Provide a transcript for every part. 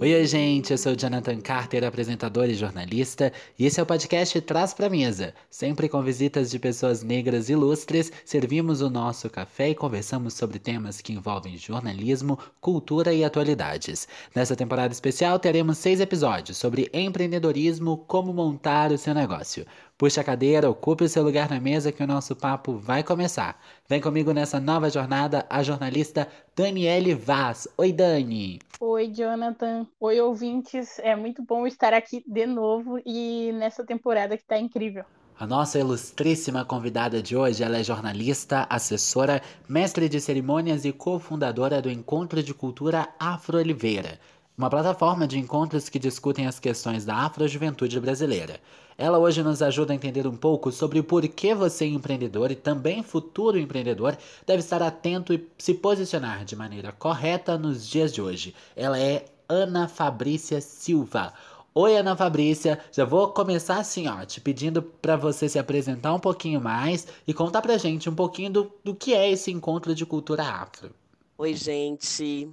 Oi, oi, gente, eu sou o Jonathan Carter, apresentador e jornalista, e esse é o podcast Traz Pra Mesa. Sempre com visitas de pessoas negras ilustres, servimos o nosso café e conversamos sobre temas que envolvem jornalismo, cultura e atualidades. Nessa temporada especial, teremos seis episódios sobre empreendedorismo, como montar o seu negócio. Puxe a cadeira, ocupe o seu lugar na mesa que o nosso papo vai começar. Vem comigo nessa nova jornada a jornalista Daniele Vaz. Oi, Dani! Oi, Jonathan. Oi, ouvintes. É muito bom estar aqui de novo e nessa temporada que está incrível. A nossa ilustríssima convidada de hoje, ela é jornalista, assessora, mestre de cerimônias e cofundadora do Encontro de Cultura Afro Oliveira, uma plataforma de encontros que discutem as questões da afrojuventude brasileira. Ela hoje nos ajuda a entender um pouco sobre por que você, empreendedor e também futuro empreendedor, deve estar atento e se posicionar de maneira correta nos dias de hoje. Ela é Ana Fabrícia Silva. Oi, Ana Fabrícia. Já vou começar assim, ó, te pedindo para você se apresentar um pouquinho mais e contar pra gente um pouquinho do, do que é esse encontro de cultura afro. Oi, gente.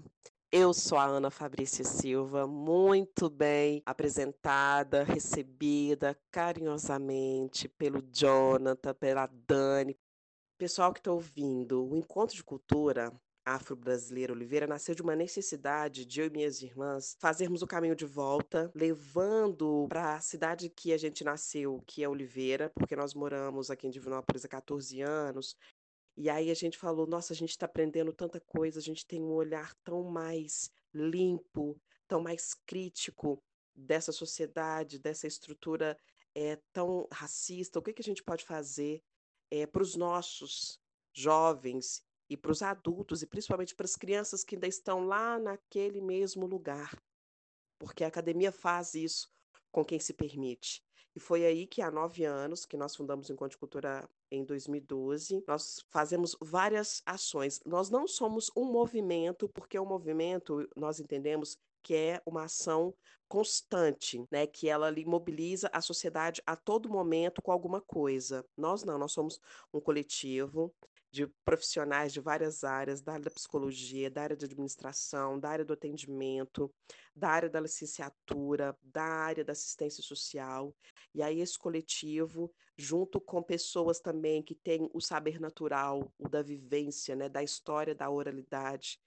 Eu sou a Ana Fabrícia Silva, muito bem apresentada, recebida carinhosamente pelo Jonathan, pela Dani. Pessoal que está ouvindo, o Encontro de Cultura Afro-Brasileira Oliveira nasceu de uma necessidade de eu e minhas irmãs fazermos o caminho de volta, levando para a cidade que a gente nasceu, que é Oliveira, porque nós moramos aqui em Divinópolis há 14 anos, e aí a gente falou: nossa, a gente está aprendendo tanta coisa, a gente tem um olhar tão mais limpo, tão mais crítico dessa sociedade, dessa estrutura é, tão racista. O que, que a gente pode fazer é, para os nossos jovens e para os adultos, e principalmente para as crianças que ainda estão lá naquele mesmo lugar? Porque a academia faz isso com quem se permite. E foi aí que há nove anos que nós fundamos o Encontro de Cultura em 2012. Nós fazemos várias ações. Nós não somos um movimento, porque o movimento nós entendemos que é uma ação constante, né, que ela ali mobiliza a sociedade a todo momento com alguma coisa. Nós não, nós somos um coletivo de profissionais de várias áreas, da área da psicologia, da área de administração, da área do atendimento, da área da licenciatura, da área da assistência social. E aí esse coletivo, junto com pessoas também que têm o saber natural, o da vivência, né, da história da oralidade,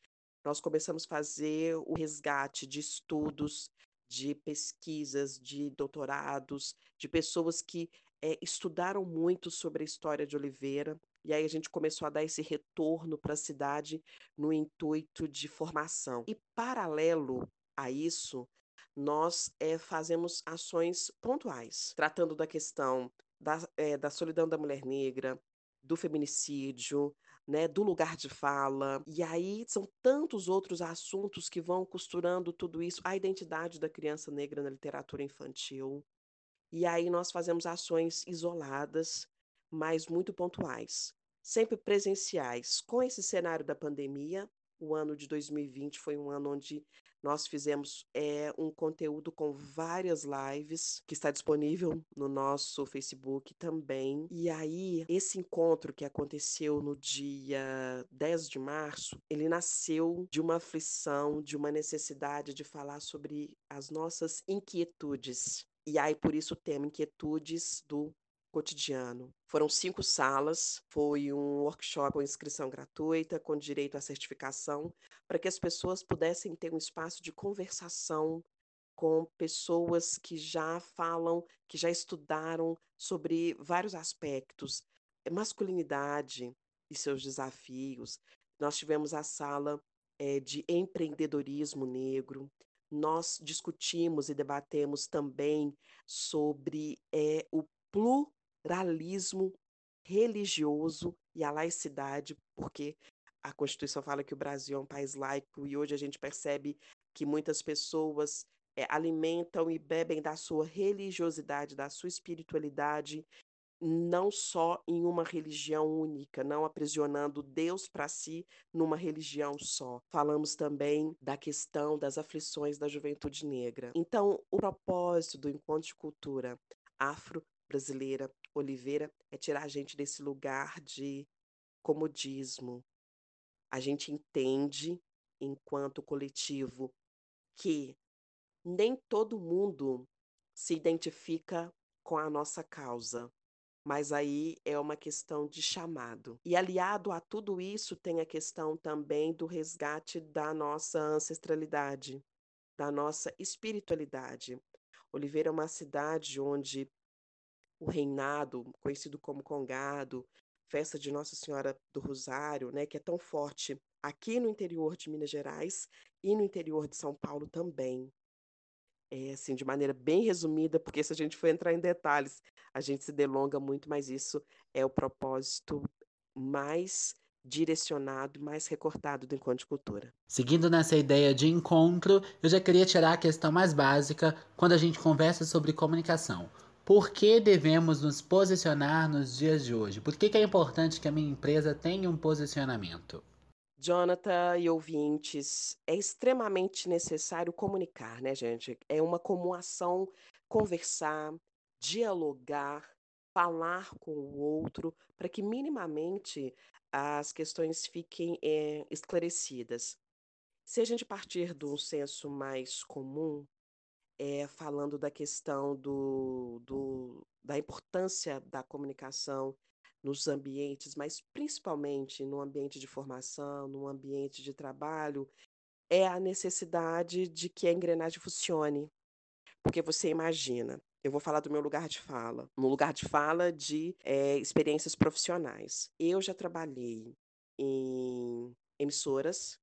nós começamos a fazer o resgate de estudos, de pesquisas, de doutorados, de pessoas que é, estudaram muito sobre a história de Oliveira e aí a gente começou a dar esse retorno para a cidade no intuito de formação. E paralelo a isso, nós é, fazemos ações pontuais, tratando da questão da, é, da solidão da mulher negra, do feminicídio, né, do lugar de fala. E aí são tantos outros assuntos que vão costurando tudo isso, a identidade da criança negra na literatura infantil. E aí nós fazemos ações isoladas, mas muito pontuais sempre presenciais. Com esse cenário da pandemia, o ano de 2020 foi um ano onde nós fizemos é, um conteúdo com várias lives que está disponível no nosso Facebook também. E aí, esse encontro que aconteceu no dia 10 de março, ele nasceu de uma aflição, de uma necessidade de falar sobre as nossas inquietudes. E aí, por isso, o tema Inquietudes do cotidiano. Foram cinco salas, foi um workshop com inscrição gratuita, com direito à certificação, para que as pessoas pudessem ter um espaço de conversação com pessoas que já falam, que já estudaram sobre vários aspectos, masculinidade e seus desafios. Nós tivemos a sala é, de empreendedorismo negro. Nós discutimos e debatemos também sobre é, o pluralismo religioso e a laicidade, porque a Constituição fala que o Brasil é um país laico e hoje a gente percebe que muitas pessoas é, alimentam e bebem da sua religiosidade, da sua espiritualidade, não só em uma religião única, não aprisionando Deus para si numa religião só. Falamos também da questão das aflições da juventude negra. Então, o propósito do Encontro de Cultura Afro brasileira Oliveira é tirar a gente desse lugar de comodismo. A gente entende, enquanto coletivo, que nem todo mundo se identifica com a nossa causa. Mas aí é uma questão de chamado. E aliado a tudo isso, tem a questão também do resgate da nossa ancestralidade, da nossa espiritualidade. Oliveira é uma cidade onde o reinado, conhecido como Congado, festa de Nossa Senhora do Rosário, né, que é tão forte aqui no interior de Minas Gerais e no interior de São Paulo também. É assim, de maneira bem resumida, porque se a gente for entrar em detalhes, a gente se delonga muito, mas isso é o propósito mais direcionado, mais recortado do encontro de cultura. Seguindo nessa ideia de encontro, eu já queria tirar a questão mais básica quando a gente conversa sobre comunicação. Por que devemos nos posicionar nos dias de hoje? Por que, que é importante que a minha empresa tenha um posicionamento? Jonathan e ouvintes, é extremamente necessário comunicar, né, gente? É uma comunicação, conversar, dialogar, falar com o outro, para que minimamente as questões fiquem é, esclarecidas. Se a gente partir de um senso mais comum, é, falando da questão do, do, da importância da comunicação nos ambientes, mas principalmente no ambiente de formação, no ambiente de trabalho, é a necessidade de que a engrenagem funcione. Porque você imagina, eu vou falar do meu lugar de fala, no lugar de fala de é, experiências profissionais. Eu já trabalhei em emissoras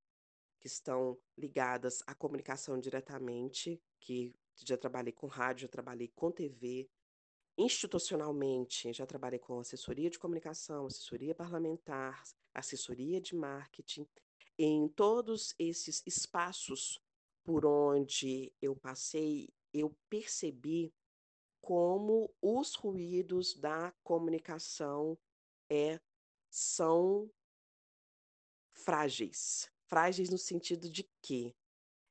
que estão ligadas à comunicação diretamente, que já trabalhei com rádio, já trabalhei com TV. Institucionalmente, já trabalhei com assessoria de comunicação, assessoria parlamentar, assessoria de marketing. Em todos esses espaços por onde eu passei, eu percebi como os ruídos da comunicação é, são frágeis. Frágeis no sentido de que,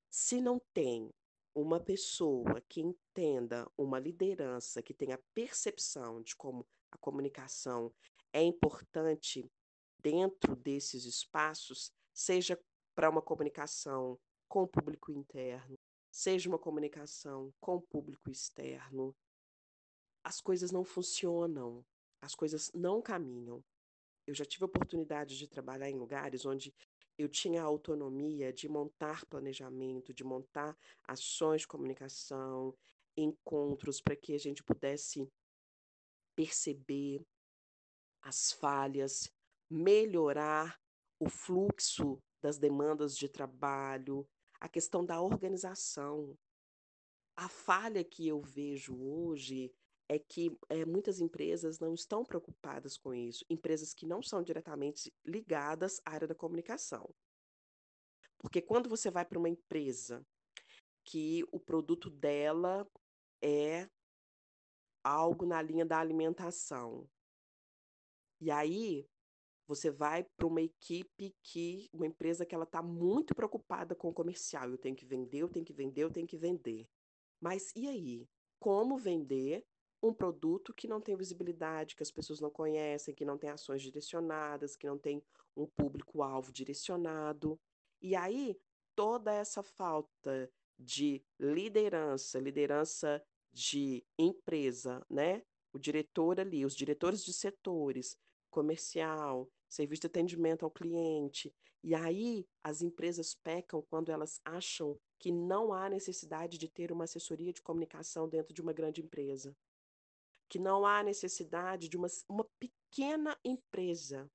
se não tem uma pessoa que entenda uma liderança, que tenha percepção de como a comunicação é importante dentro desses espaços, seja para uma comunicação com o público interno, seja uma comunicação com o público externo, as coisas não funcionam, as coisas não caminham. Eu já tive a oportunidade de trabalhar em lugares onde eu tinha a autonomia de montar planejamento, de montar ações de comunicação, encontros para que a gente pudesse perceber as falhas, melhorar o fluxo das demandas de trabalho, a questão da organização. A falha que eu vejo hoje é que é, muitas empresas não estão preocupadas com isso, empresas que não são diretamente ligadas à área da comunicação. Porque quando você vai para uma empresa que o produto dela é algo na linha da alimentação, e aí você vai para uma equipe que, uma empresa que ela está muito preocupada com o comercial, eu tenho que vender, eu tenho que vender, eu tenho que vender. Mas e aí? Como vender um produto que não tem visibilidade, que as pessoas não conhecem, que não tem ações direcionadas, que não tem um público-alvo direcionado. E aí, toda essa falta de liderança, liderança de empresa, né? O diretor ali, os diretores de setores, comercial, serviço de atendimento ao cliente. E aí as empresas pecam quando elas acham que não há necessidade de ter uma assessoria de comunicação dentro de uma grande empresa que não há necessidade de uma, uma pequena empresa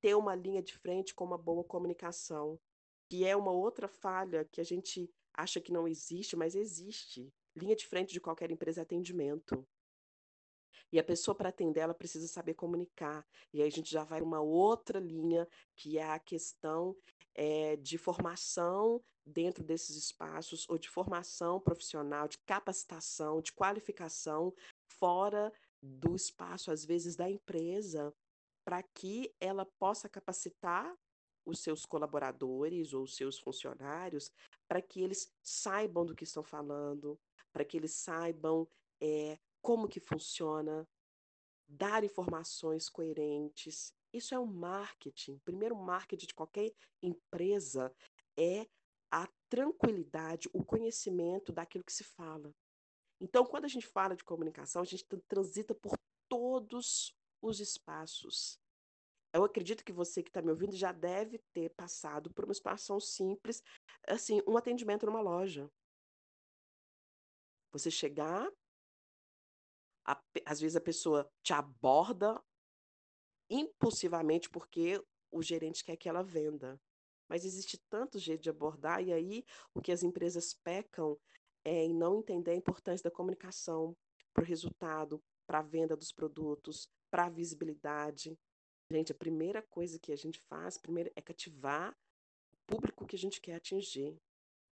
ter uma linha de frente com uma boa comunicação, que é uma outra falha que a gente acha que não existe, mas existe. Linha de frente de qualquer empresa é atendimento. E a pessoa, para atender, ela precisa saber comunicar. E aí a gente já vai uma outra linha, que é a questão é, de formação dentro desses espaços, ou de formação profissional, de capacitação, de qualificação fora do espaço, às vezes, da empresa, para que ela possa capacitar os seus colaboradores ou os seus funcionários para que eles saibam do que estão falando, para que eles saibam é, como que funciona, dar informações coerentes. Isso é o um marketing. O primeiro marketing de qualquer empresa é a tranquilidade, o conhecimento daquilo que se fala. Então, quando a gente fala de comunicação, a gente transita por todos os espaços. Eu acredito que você que está me ouvindo já deve ter passado por uma situação simples, assim, um atendimento numa loja. Você chegar, a, às vezes a pessoa te aborda impulsivamente porque o gerente quer que ela venda. Mas existe tanto jeito de abordar, e aí o que as empresas pecam é em não entender a importância da comunicação para o resultado, para a venda dos produtos, para a visibilidade. Gente, a primeira coisa que a gente faz, primeiro, é cativar o público que a gente quer atingir.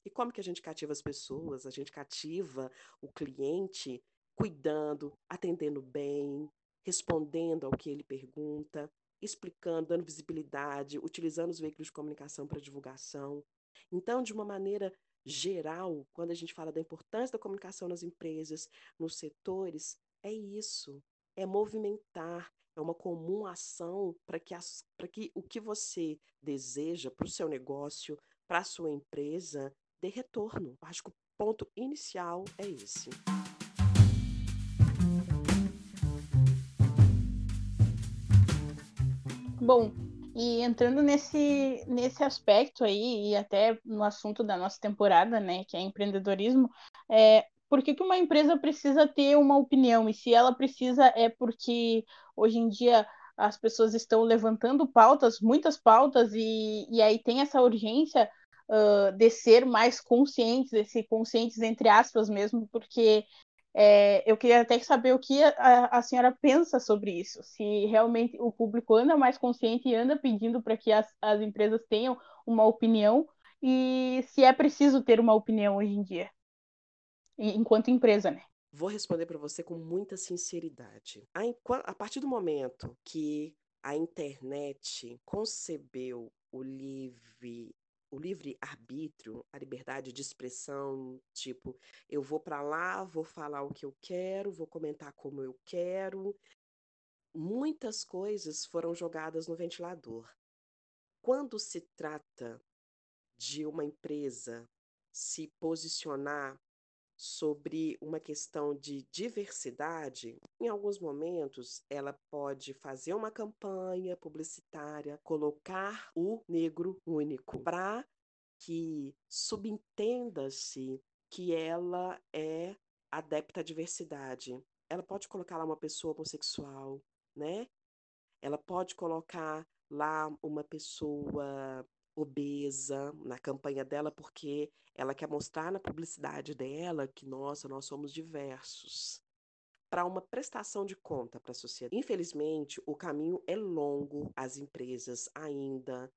E como que a gente cativa as pessoas? A gente cativa o cliente cuidando, atendendo bem, respondendo ao que ele pergunta, explicando, dando visibilidade, utilizando os veículos de comunicação para divulgação. Então, de uma maneira geral, quando a gente fala da importância da comunicação nas empresas, nos setores, é isso, é movimentar, é uma comum ação para que, que o que você deseja para o seu negócio, para a sua empresa, dê retorno. Acho que o ponto inicial é esse. Bom, e entrando nesse, nesse aspecto aí, e até no assunto da nossa temporada, né, que é empreendedorismo, é, por que, que uma empresa precisa ter uma opinião? E se ela precisa, é porque hoje em dia as pessoas estão levantando pautas, muitas pautas, e, e aí tem essa urgência uh, de ser mais conscientes, de ser conscientes entre aspas mesmo, porque é, eu queria até saber o que a, a, senhora pensa sobre isso, se realmente o público anda mais consciente e anda pedindo para que as, as empresas tenham uma opinião e se é preciso ter uma opinião hoje em dia, enquanto empresa, né? Vou responder para você com muita sinceridade. A, a partir do momento que a internet concebeu o livre livre arbítrio, a liberdade de expressão, tipo, eu vou para lá, vou falar o que eu quero, vou comentar como eu quero. Muitas coisas foram jogadas no ventilador. Quando se trata de uma empresa se posicionar sobre uma questão de diversidade, em alguns momentos ela pode fazer uma campanha publicitária, colocar o negro único para que subentenda-se que ela é adepta à diversidade. Ela pode colocar lá uma pessoa homossexual, né? Ela pode colocar lá uma pessoa obesa na campanha dela, porque ela quer mostrar na publicidade dela que, nossa, nós somos diversos. Para uma prestação de conta para a sociedade. Infelizmente, o caminho é longo, as empresas ainda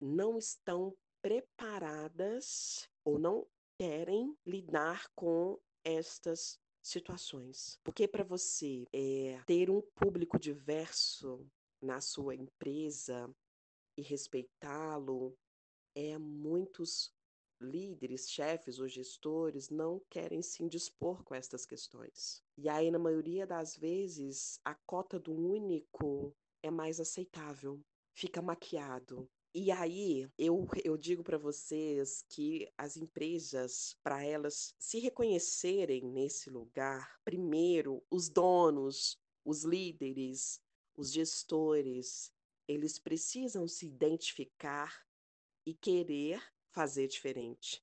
não estão preparadas ou não querem lidar com estas situações. Porque para você é, ter um público diverso na sua empresa, e respeitá-lo, é muitos líderes, chefes ou gestores não querem se indispor com estas questões. E aí, na maioria das vezes, a cota do único é mais aceitável, fica maquiado. E aí, eu, eu digo para vocês que as empresas, para elas se reconhecerem nesse lugar, primeiro, os donos, os líderes, os gestores, eles precisam se identificar e querer fazer diferente.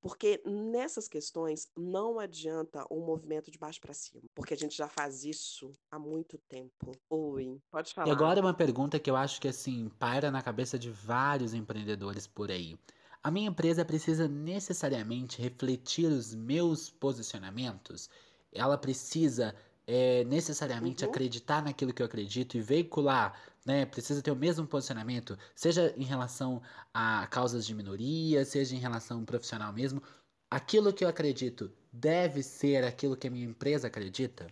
Porque nessas questões não adianta um movimento de baixo para cima, porque a gente já faz isso há muito tempo. Oi, pode falar. E agora uma pergunta que eu acho que assim para na cabeça de vários empreendedores por aí. A minha empresa precisa necessariamente refletir os meus posicionamentos? Ela precisa é, necessariamente uhum. acreditar naquilo que eu acredito e veicular, né? Precisa ter o mesmo posicionamento, seja em relação a causas de minoria, seja em relação profissional mesmo. Aquilo que eu acredito deve ser aquilo que a minha empresa acredita?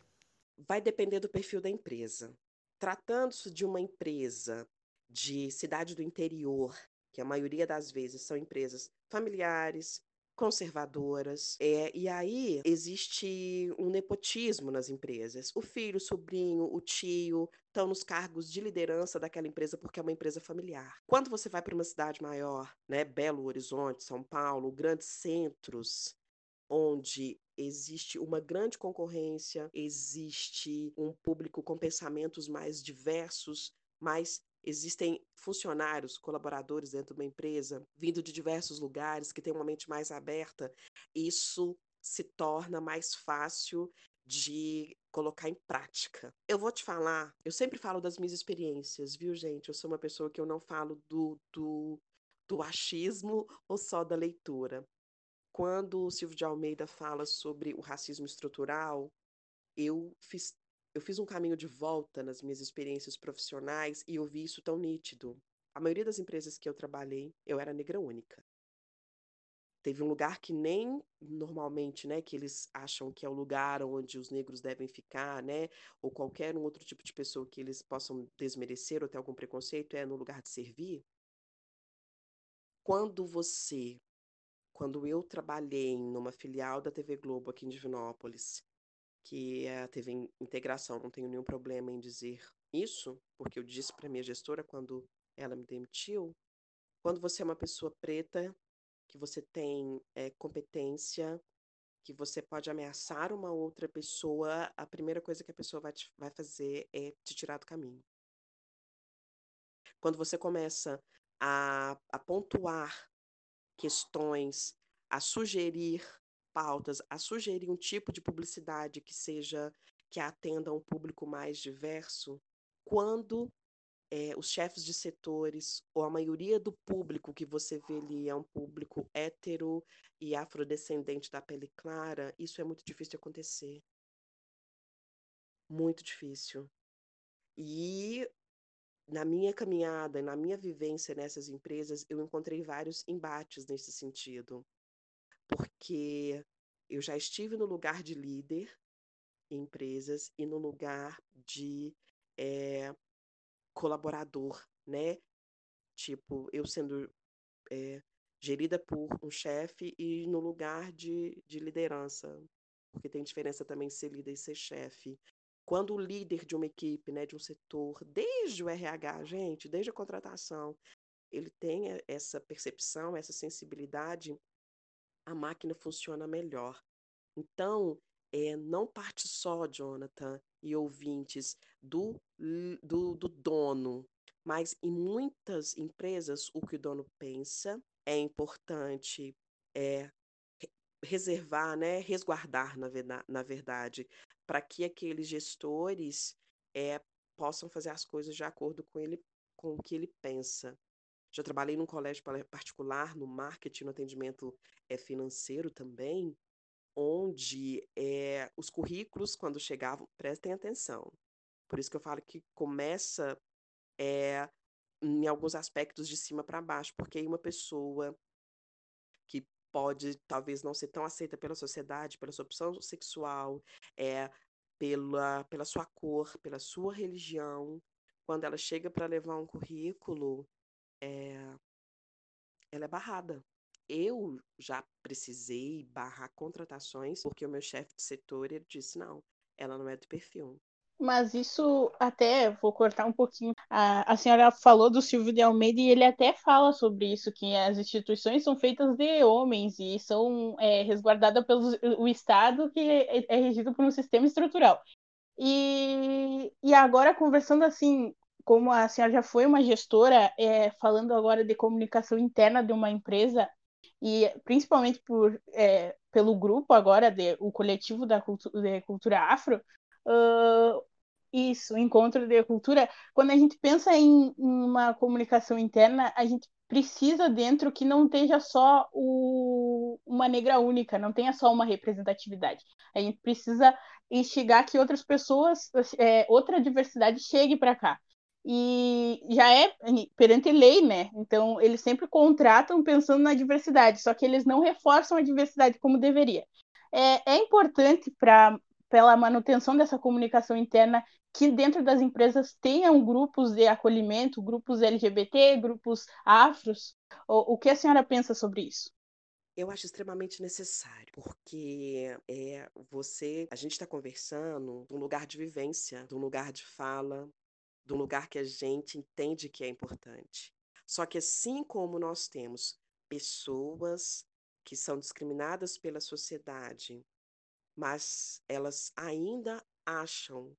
Vai depender do perfil da empresa. Tratando-se de uma empresa de cidade do interior, que a maioria das vezes são empresas familiares, conservadoras. É, e aí existe um nepotismo nas empresas. O filho, o sobrinho, o tio estão nos cargos de liderança daquela empresa porque é uma empresa familiar. Quando você vai para uma cidade maior, né, Belo Horizonte, São Paulo, grandes centros, onde existe uma grande concorrência, existe um público com pensamentos mais diversos, mais existem funcionários, colaboradores dentro de uma empresa, vindo de diversos lugares, que têm uma mente mais aberta, isso se torna mais fácil de colocar em prática. Eu vou te falar, eu sempre falo das minhas experiências, viu, gente? Eu sou uma pessoa que eu não falo do, do, do achismo ou só da leitura. Quando o Silvio de Almeida fala sobre o racismo estrutural, eu fiz eu fiz um caminho de volta nas minhas experiências profissionais e eu vi isso tão nítido. A maioria das empresas que eu trabalhei, eu era negra única. Teve um lugar que nem normalmente, né, que eles acham que é o lugar onde os negros devem ficar, né, ou qualquer um outro tipo de pessoa que eles possam desmerecer ou ter algum preconceito, é no lugar de servir. Quando você, quando eu trabalhei numa filial da TV Globo aqui em Divinópolis, que TV Integração, não tenho nenhum problema em dizer isso, porque eu disse para minha gestora quando ela me demitiu, quando você é uma pessoa preta, que você tem é, competência, que você pode ameaçar uma outra pessoa, a primeira coisa que a pessoa vai, te, vai fazer é te tirar do caminho. Quando você começa a, a pontuar questões, a sugerir pautas, a sugerir um tipo de publicidade que seja que atenda a um público mais diverso, quando é, os chefes de setores ou a maioria do público que você vê ali é um público hétero e afrodescendente da pele clara, isso é muito difícil de acontecer. Muito difícil. E na minha caminhada, na minha vivência nessas empresas, eu encontrei vários embates nesse sentido porque eu já estive no lugar de líder em empresas e no lugar de é, colaborador, né? Tipo, eu sendo é, gerida por um chefe e no lugar de, de liderança, porque tem diferença também ser líder e ser chefe. Quando o líder de uma equipe, né, de um setor, desde o RH, gente, desde a contratação, ele tem essa percepção, essa sensibilidade, a máquina funciona melhor. Então, é, não parte só, Jonathan e ouvintes, do, do, do dono, mas em muitas empresas o que o dono pensa é importante é, reservar, né, resguardar, na, na verdade para que aqueles gestores é, possam fazer as coisas de acordo com, ele, com o que ele pensa. Já trabalhei num colégio particular, no marketing, no atendimento é, financeiro também, onde é, os currículos, quando chegavam, prestem atenção. Por isso que eu falo que começa é, em alguns aspectos de cima para baixo, porque aí uma pessoa que pode talvez não ser tão aceita pela sociedade, pela sua opção sexual, é, pela, pela sua cor, pela sua religião, quando ela chega para levar um currículo, é, ela é barrada. Eu já precisei barrar contratações porque o meu chefe de setor ele disse não, ela não é do perfil. Mas isso até vou cortar um pouquinho. A, a senhora falou do Silvio de Almeida e ele até fala sobre isso, que as instituições são feitas de homens e são é, resguardadas pelo o Estado que é, é regido por um sistema estrutural. E, e agora conversando assim como a senhora já foi uma gestora, é, falando agora de comunicação interna de uma empresa, e principalmente por, é, pelo grupo agora, de, o coletivo da cultu de cultura afro, uh, isso, encontro de cultura, quando a gente pensa em, em, uma comunicação interna, a gente precisa dentro que não esteja só o, uma negra única, não tenha só uma representatividade. A gente precisa instigar que outras pessoas, é, outra diversidade chegue para cá e já é perante lei, né? Então eles sempre contratam pensando na diversidade, só que eles não reforçam a diversidade como deveria. É, é importante para pela manutenção dessa comunicação interna que dentro das empresas tenham grupos de acolhimento, grupos LGBT, grupos afros. O, o que a senhora pensa sobre isso? Eu acho extremamente necessário, porque, é você a gente está conversando de um lugar de vivência, de um lugar de fala, um lugar que a gente entende que é importante. Só que assim como nós temos pessoas que são discriminadas pela sociedade, mas elas ainda acham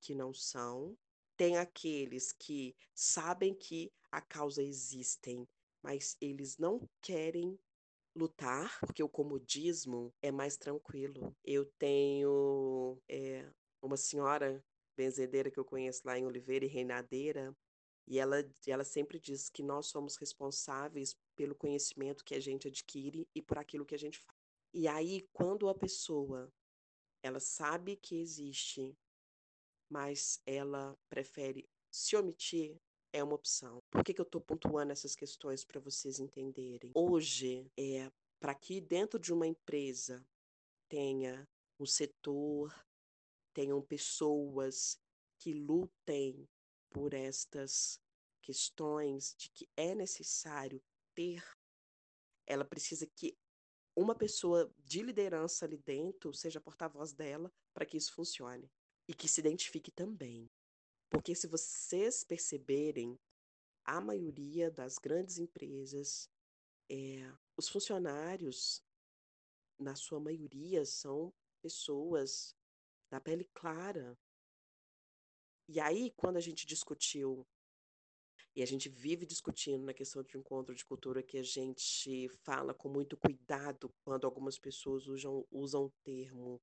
que não são, tem aqueles que sabem que a causa existem, mas eles não querem lutar, porque o comodismo é mais tranquilo. Eu tenho é, uma senhora benzedeira que eu conheço lá em Oliveira e Reinadeira, e ela, ela sempre diz que nós somos responsáveis pelo conhecimento que a gente adquire e por aquilo que a gente faz. E aí, quando a pessoa ela sabe que existe, mas ela prefere se omitir, é uma opção. Por que, que eu estou pontuando essas questões para vocês entenderem? Hoje, é para que dentro de uma empresa tenha um setor, tenham pessoas que lutem por estas questões de que é necessário ter, ela precisa que uma pessoa de liderança ali dentro seja porta-voz dela para que isso funcione e que se identifique também. Porque se vocês perceberem, a maioria das grandes empresas, é, os funcionários, na sua maioria, são pessoas da pele clara. E aí, quando a gente discutiu, e a gente vive discutindo na questão de encontro de cultura, que a gente fala com muito cuidado quando algumas pessoas usam, usam o termo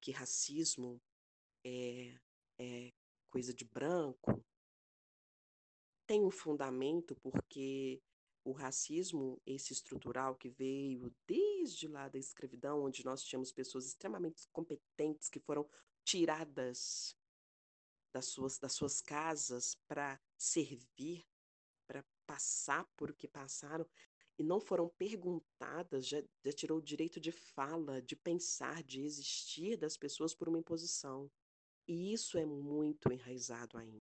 que racismo é, é coisa de branco, tem um fundamento porque o racismo, esse estrutural que veio desde lá da escravidão, onde nós tínhamos pessoas extremamente competentes que foram tiradas das suas, das suas casas para servir, para passar por o que passaram, e não foram perguntadas, já, já tirou o direito de fala, de pensar, de existir das pessoas por uma imposição. E isso é muito enraizado ainda.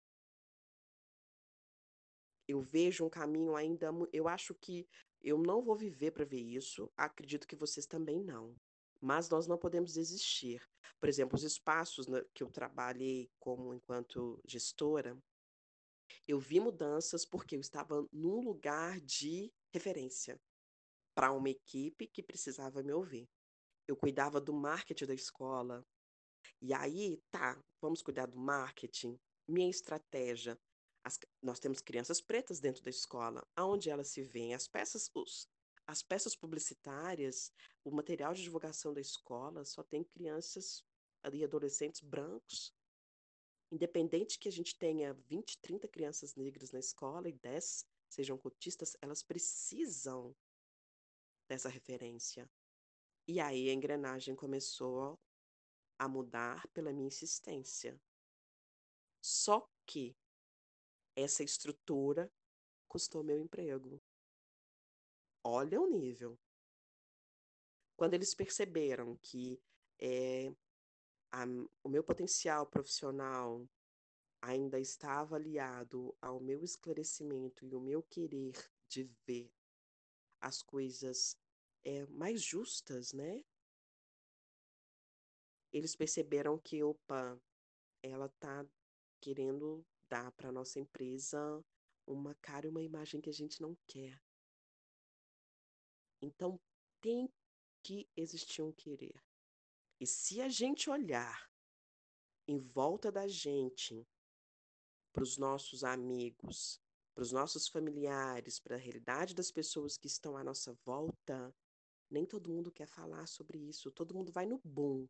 Eu vejo um caminho ainda. Eu acho que eu não vou viver para ver isso, acredito que vocês também não. Mas nós não podemos desistir. Por exemplo, os espaços né, que eu trabalhei como enquanto gestora, eu vi mudanças porque eu estava num lugar de referência para uma equipe que precisava me ouvir. Eu cuidava do marketing da escola, e aí, tá, vamos cuidar do marketing. Minha estratégia. As, nós temos crianças pretas dentro da escola. Aonde elas se veem? As peças, os, as peças publicitárias, o material de divulgação da escola só tem crianças e adolescentes brancos. Independente que a gente tenha 20, 30 crianças negras na escola e 10 sejam cotistas, elas precisam dessa referência. E aí a engrenagem começou a mudar pela minha insistência. Só que essa estrutura custou meu emprego. Olha o nível. Quando eles perceberam que é, a, o meu potencial profissional ainda estava aliado ao meu esclarecimento e o meu querer de ver as coisas é, mais justas, né? eles perceberam que, opa, ela tá querendo dar para nossa empresa uma cara e uma imagem que a gente não quer. Então tem que existir um querer. E se a gente olhar em volta da gente, para os nossos amigos, para os nossos familiares, para a realidade das pessoas que estão à nossa volta, nem todo mundo quer falar sobre isso. Todo mundo vai no boom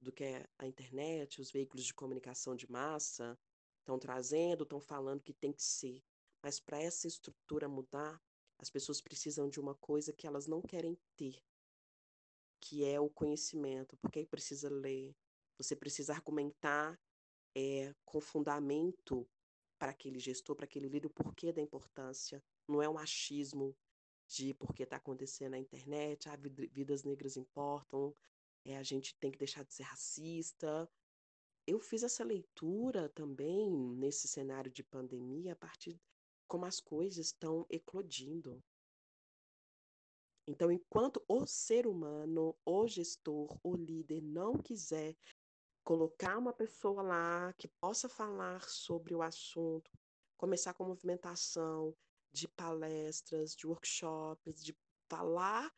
do que a internet, os veículos de comunicação de massa estão trazendo, estão falando que tem que ser. Mas para essa estrutura mudar, as pessoas precisam de uma coisa que elas não querem ter, que é o conhecimento. Porque aí precisa ler, você precisa argumentar é, com fundamento para aquele gestor, para aquele líder, o porquê da importância. Não é um achismo de porque está acontecendo na internet, ah, vidas negras importam, é, a gente tem que deixar de ser racista. Eu fiz essa leitura também nesse cenário de pandemia a partir como as coisas estão eclodindo. Então, enquanto o ser humano, o gestor, o líder não quiser colocar uma pessoa lá que possa falar sobre o assunto, começar com movimentação de palestras, de workshops, de falar,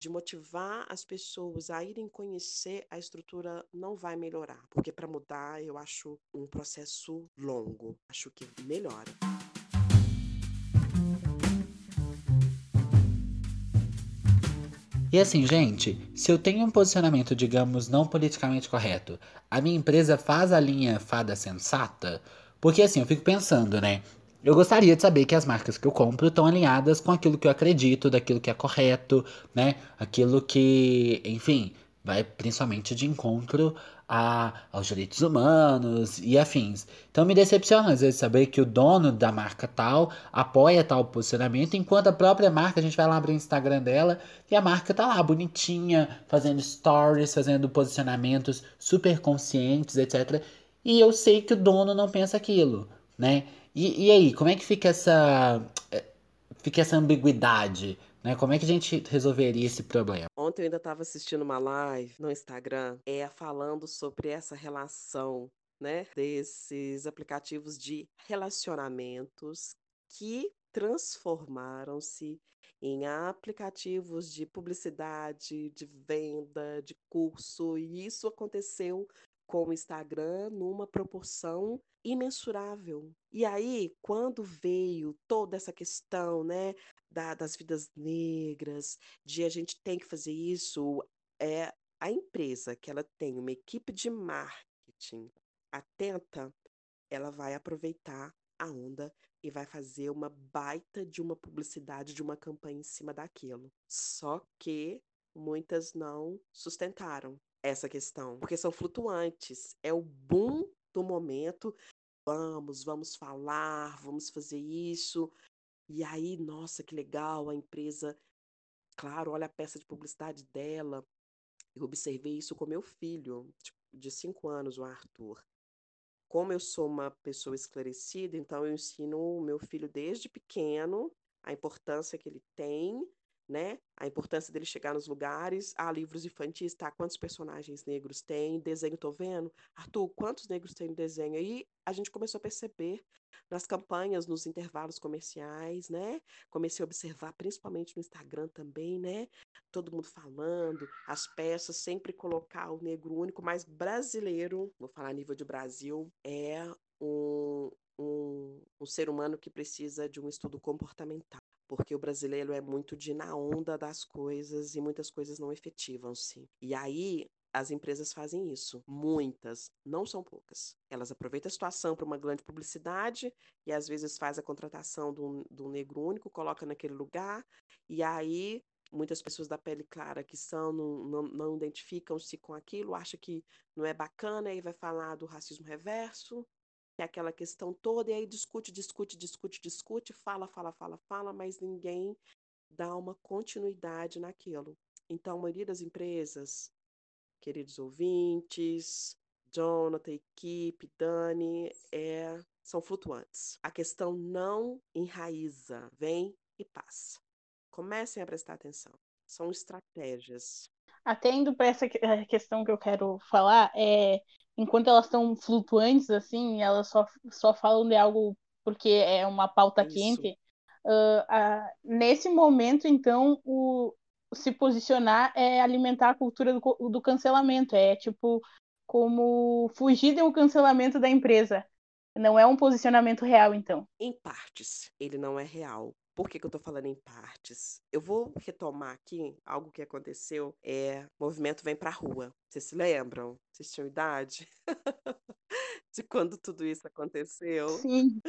de motivar as pessoas a irem conhecer, a estrutura não vai melhorar, porque para mudar eu acho um processo longo, acho que melhora. E assim, gente, se eu tenho um posicionamento, digamos, não politicamente correto, a minha empresa faz a linha fada sensata? Porque assim, eu fico pensando, né? Eu gostaria de saber que as marcas que eu compro estão alinhadas com aquilo que eu acredito, daquilo que é correto, né? Aquilo que, enfim, vai principalmente de encontro a, aos direitos humanos e afins. Então me decepciona às vezes saber que o dono da marca tal apoia tal posicionamento, enquanto a própria marca, a gente vai lá abrir o Instagram dela e a marca tá lá bonitinha, fazendo stories, fazendo posicionamentos super conscientes, etc. E eu sei que o dono não pensa aquilo, né? E, e aí, como é que fica essa, eh, fica essa ambiguidade? Né? Como é que a gente resolveria esse problema? Ontem eu ainda estava assistindo uma live no Instagram, é falando sobre essa relação, né, desses aplicativos de relacionamentos que transformaram-se em aplicativos de publicidade, de venda, de curso, e isso aconteceu com o Instagram numa proporção imensurável. E aí, quando veio toda essa questão, né, da, das vidas negras, de a gente tem que fazer isso, é a empresa que ela tem uma equipe de marketing atenta, ela vai aproveitar a onda e vai fazer uma baita de uma publicidade, de uma campanha em cima daquilo. Só que muitas não sustentaram essa questão, porque são flutuantes. É o boom do momento. Vamos, vamos falar, vamos fazer isso. E aí, nossa, que legal, a empresa, claro, olha a peça de publicidade dela. Eu observei isso com meu filho, tipo, de cinco anos, o Arthur. Como eu sou uma pessoa esclarecida, então eu ensino o meu filho desde pequeno a importância que ele tem né? A importância dele chegar nos lugares. Ah, livros infantis, tá? Quantos personagens negros tem? Desenho, tô vendo. Arthur, quantos negros tem no desenho? Aí a gente começou a perceber nas campanhas, nos intervalos comerciais, né? Comecei a observar, principalmente no Instagram também, né? Todo mundo falando, as peças, sempre colocar o negro único, mas brasileiro, vou falar a nível de Brasil, é um, um, um ser humano que precisa de um estudo comportamental porque o brasileiro é muito de na onda das coisas e muitas coisas não efetivam-se. E aí as empresas fazem isso, muitas, não são poucas. Elas aproveitam a situação para uma grande publicidade e às vezes faz a contratação do, do negro único, coloca naquele lugar e aí muitas pessoas da pele clara que são não, não, não identificam-se com aquilo, acham que não é bacana e vai falar do racismo reverso é aquela questão toda, e aí discute, discute, discute, discute, fala, fala, fala, fala, mas ninguém dá uma continuidade naquilo. Então, a maioria das empresas, queridos ouvintes, Jonathan, equipe, Dani, é, são flutuantes. A questão não enraiza, vem e passa. Comecem a prestar atenção. São estratégias. Atendo para essa questão que eu quero falar, é enquanto elas estão flutuantes, assim, elas só, só falam de algo porque é uma pauta Isso. quente. Uh, uh, nesse momento, então, o, se posicionar é alimentar a cultura do, do cancelamento. É tipo como fugir um cancelamento da empresa. Não é um posicionamento real, então. Em partes, ele não é real. Por que, que eu tô falando em partes? Eu vou retomar aqui algo que aconteceu. É, movimento vem pra rua. Vocês se lembram? Vocês tinham idade? de quando tudo isso aconteceu? Sim.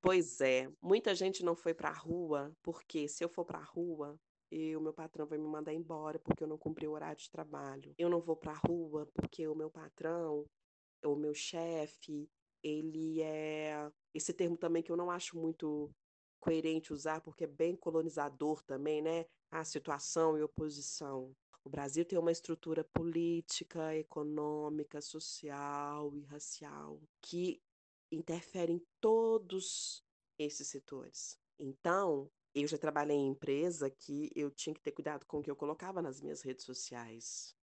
Pois é, muita gente não foi pra rua, porque se eu for pra rua, e o meu patrão vai me mandar embora porque eu não cumpri o horário de trabalho. Eu não vou pra rua porque o meu patrão, o meu chefe, ele é esse termo também que eu não acho muito coerente usar, porque é bem colonizador também, né? A situação e oposição. O Brasil tem uma estrutura política, econômica, social e racial que interfere em todos esses setores. Então, Eu já trabalhei em empresa que eu tinha que ter cuidado com o que eu colocava nas minhas redes sociais,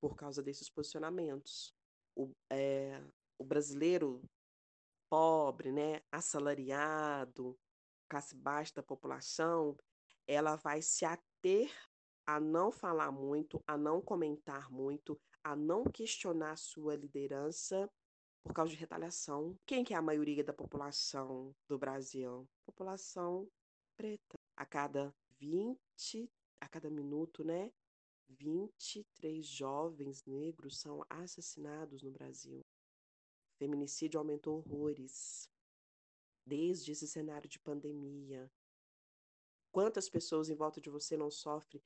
por causa desses posicionamentos. O, é, o brasileiro pobre, né, assalariado, classe baixa da população, ela vai se ater a não falar muito, a não comentar muito, a não questionar sua liderança por causa de retaliação. Quem que é a maioria da população do Brasil? População preta. A cada 20, a cada minuto, né? 23 jovens negros são assassinados no Brasil. Feminicídio aumentou horrores. Desde esse cenário de pandemia, quantas pessoas em volta de você não sofrem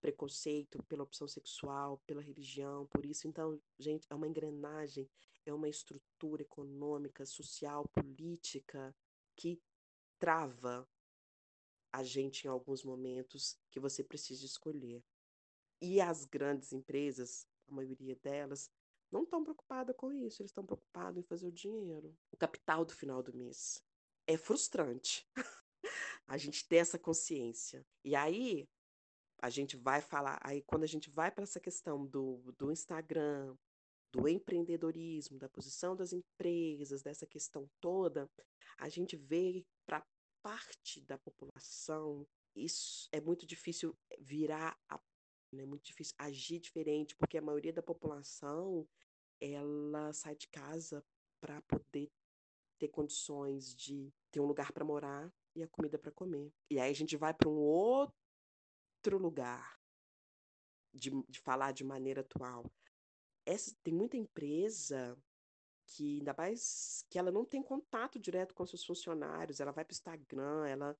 preconceito pela opção sexual, pela religião, por isso. Então, gente, é uma engrenagem, é uma estrutura econômica, social, política que trava a gente em alguns momentos que você precisa escolher. E as grandes empresas, a maioria delas, não estão preocupadas com isso, eles estão preocupados em fazer o dinheiro, o capital do final do mês. É frustrante a gente ter essa consciência. E aí, a gente vai falar, aí quando a gente vai para essa questão do, do Instagram, do empreendedorismo, da posição das empresas, dessa questão toda, a gente vê para parte da população isso é muito difícil virar a, é muito difícil agir diferente porque a maioria da população ela sai de casa para poder ter condições de ter um lugar para morar e a comida para comer. E aí a gente vai para um outro lugar de, de falar de maneira atual. Essa, tem muita empresa que ainda mais que ela não tem contato direto com seus funcionários, ela vai para o Instagram, ela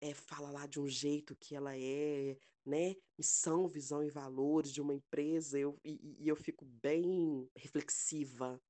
é, fala lá de um jeito que ela é, né? Missão, visão e valores de uma empresa. Eu, e, e eu fico bem reflexiva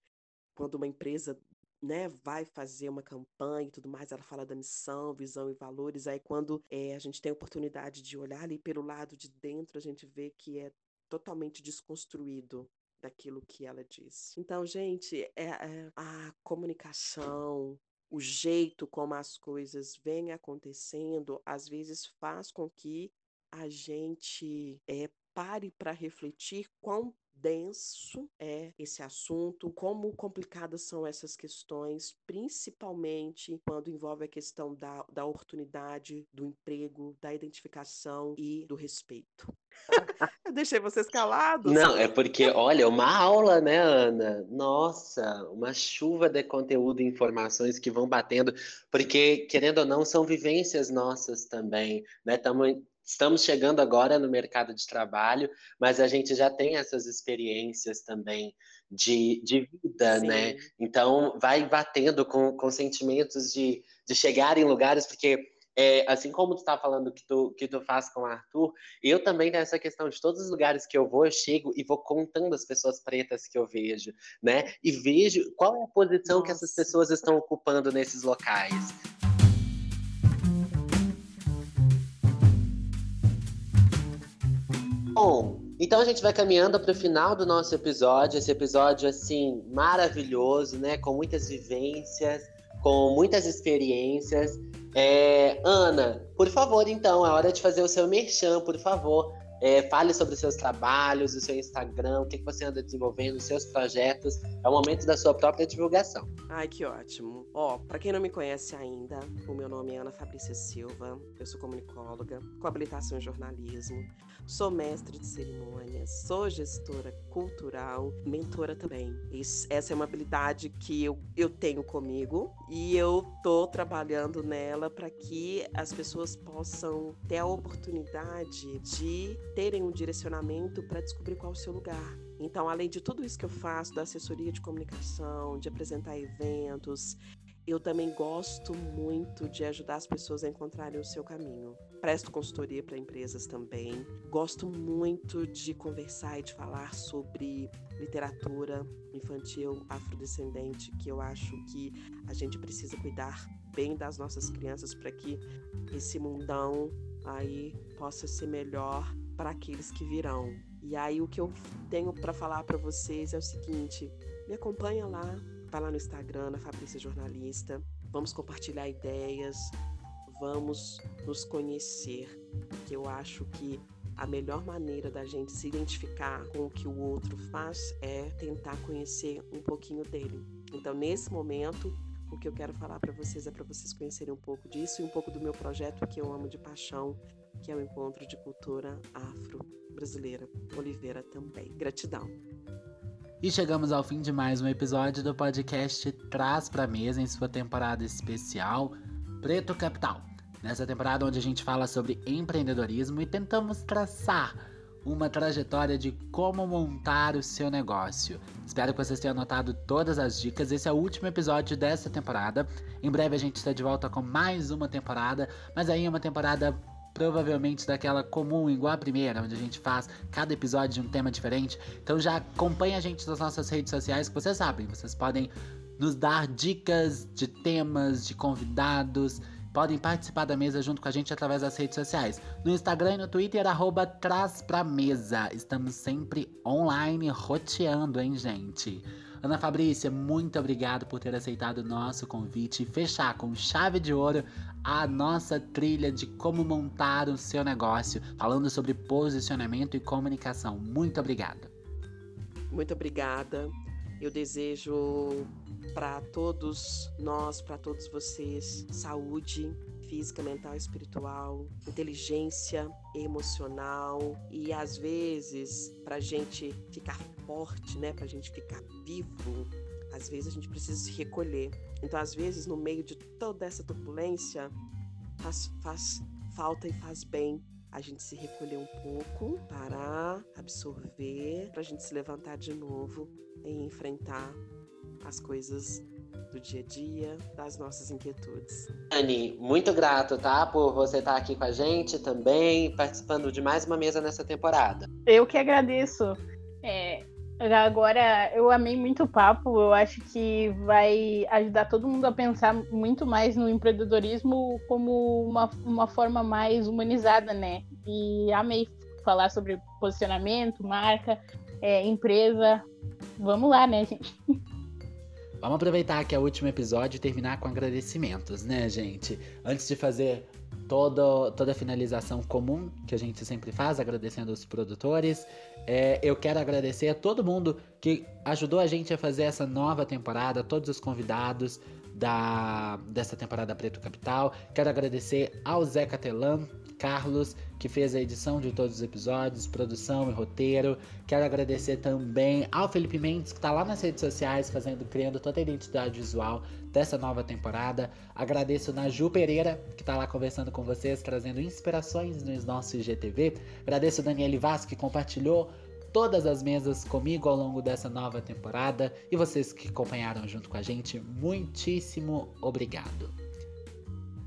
quando uma empresa né, vai fazer uma campanha e tudo mais, ela fala da missão, visão e valores. Aí, quando é, a gente tem a oportunidade de olhar ali pelo lado de dentro, a gente vê que é totalmente desconstruído daquilo que ela disse. Então, gente, é, é a comunicação, o jeito como as coisas vêm acontecendo, às vezes faz com que a gente é, pare para refletir quão denso é esse assunto, como complicadas são essas questões, principalmente quando envolve a questão da, da oportunidade, do emprego, da identificação e do respeito. Eu deixei vocês calados. Não, é porque, olha, uma aula, né, Ana? Nossa, uma chuva de conteúdo e informações que vão batendo, porque, querendo ou não, são vivências nossas também, né? Estamos Estamos chegando agora no mercado de trabalho, mas a gente já tem essas experiências também de, de vida, né? Sim. né? Então, vai batendo com, com sentimentos de, de chegar em lugares, porque é, assim como tu tá falando que tu, que tu faz com o Arthur, eu também tenho essa questão de todos os lugares que eu vou, eu chego e vou contando as pessoas pretas que eu vejo, né? E vejo qual é a posição Nossa. que essas pessoas estão ocupando nesses locais. Bom, então a gente vai caminhando para o final do nosso episódio. Esse episódio, assim, maravilhoso, né? Com muitas vivências, com muitas experiências. É, Ana, por favor, então, é hora de fazer o seu merchan, por favor. É, fale sobre seus trabalhos, o seu Instagram, o que, que você anda desenvolvendo, os seus projetos. É o momento da sua própria divulgação. Ai, que ótimo. Ó, para quem não me conhece ainda, o meu nome é Ana Fabrícia Silva, eu sou comunicóloga, com habilitação em jornalismo, sou mestre de cerimônias, sou gestora cultural, mentora também. essa é uma habilidade que eu, eu tenho comigo e eu tô trabalhando nela para que as pessoas possam ter a oportunidade de terem um direcionamento para descobrir qual é o seu lugar. Então, além de tudo isso que eu faço, da assessoria de comunicação, de apresentar eventos, eu também gosto muito de ajudar as pessoas a encontrarem o seu caminho. Presto consultoria para empresas também. Gosto muito de conversar e de falar sobre literatura infantil afrodescendente, que eu acho que a gente precisa cuidar bem das nossas crianças para que esse mundão aí possa ser melhor para aqueles que virão. E aí o que eu tenho para falar para vocês é o seguinte: me acompanha lá, vai lá no Instagram, na Fabrícia Jornalista. Vamos compartilhar ideias, vamos nos conhecer, porque eu acho que a melhor maneira da gente se identificar com o que o outro faz é tentar conhecer um pouquinho dele. Então, nesse momento, o que eu quero falar para vocês é para vocês conhecerem um pouco disso e um pouco do meu projeto que eu amo de paixão, que é o Encontro de Cultura Afro-Brasileira. Oliveira também. Gratidão. E chegamos ao fim de mais um episódio do podcast Traz Pra Mesa em sua temporada especial Preto Capital. Nessa temporada onde a gente fala sobre empreendedorismo e tentamos traçar uma trajetória de como montar o seu negócio. Espero que vocês tenham anotado todas as dicas. Esse é o último episódio dessa temporada. Em breve a gente está de volta com mais uma temporada, mas aí é uma temporada provavelmente daquela comum, igual a primeira, onde a gente faz cada episódio de um tema diferente. Então já acompanha a gente nas nossas redes sociais, que vocês sabem, vocês podem nos dar dicas de temas, de convidados. Podem participar da mesa junto com a gente através das redes sociais. No Instagram e no Twitter, arroba Traz Pra Mesa. Estamos sempre online, roteando, hein, gente? Ana Fabrícia, muito obrigado por ter aceitado o nosso convite e fechar com chave de ouro a nossa trilha de como montar o seu negócio, falando sobre posicionamento e comunicação. Muito obrigado. Muito obrigada. Eu desejo para todos nós, para todos vocês, saúde física, mental, espiritual, inteligência emocional e às vezes para gente ficar forte, né, para gente ficar vivo, às vezes a gente precisa se recolher. Então, às vezes, no meio de toda essa turbulência, faz, faz falta e faz bem a gente se recolher um pouco, parar, absorver, para a gente se levantar de novo e enfrentar as coisas do dia a dia, das nossas inquietudes. Anne, muito grato, tá? Por você estar aqui com a gente também, participando de mais uma mesa nessa temporada. Eu que agradeço. É, agora, eu amei muito o papo. Eu acho que vai ajudar todo mundo a pensar muito mais no empreendedorismo como uma, uma forma mais humanizada, né? E amei falar sobre posicionamento, marca, é, empresa. Vamos lá, né, gente? Vamos aproveitar que é o último episódio e terminar com agradecimentos, né, gente? Antes de fazer todo, toda a finalização comum que a gente sempre faz, agradecendo os produtores, é, eu quero agradecer a todo mundo que ajudou a gente a fazer essa nova temporada, todos os convidados da, dessa temporada Preto Capital. Quero agradecer ao Zé Catelan, Carlos, que fez a edição de todos os episódios, produção e roteiro. Quero agradecer também ao Felipe Mendes, que está lá nas redes sociais, fazendo, criando toda a identidade visual dessa nova temporada. Agradeço na Ju Pereira, que está lá conversando com vocês, trazendo inspirações no nosso IGTV. Agradeço a Daniele Vaz, que compartilhou todas as mesas comigo ao longo dessa nova temporada. E vocês que acompanharam junto com a gente, muitíssimo obrigado.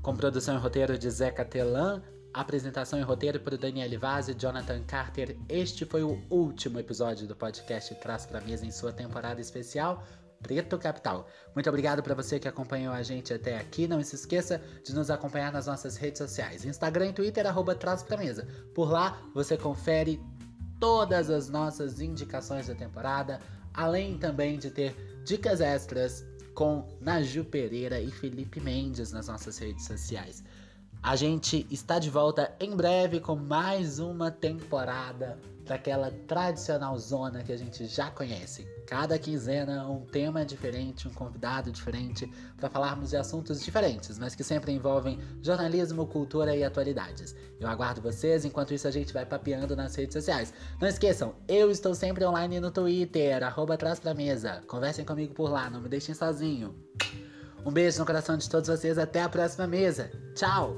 Com produção e roteiro de Zeca Telan, Apresentação e roteiro por Daniele Vaz e Jonathan Carter. Este foi o último episódio do podcast Traz Pra Mesa em sua temporada especial Preto Capital. Muito obrigado para você que acompanhou a gente até aqui. Não se esqueça de nos acompanhar nas nossas redes sociais, Instagram e Twitter, arroba Traz Pra Mesa. Por lá você confere todas as nossas indicações da temporada, além também de ter dicas extras com Naju Pereira e Felipe Mendes nas nossas redes sociais. A gente está de volta em breve com mais uma temporada daquela tradicional zona que a gente já conhece. Cada quinzena um tema diferente, um convidado diferente para falarmos de assuntos diferentes, mas que sempre envolvem jornalismo, cultura e atualidades. Eu aguardo vocês, enquanto isso a gente vai papeando nas redes sociais. Não esqueçam, eu estou sempre online no Twitter, arroba atrás pra mesa. Conversem comigo por lá, não me deixem sozinho. Um beijo no coração de todos vocês. Até a próxima mesa. Tchau!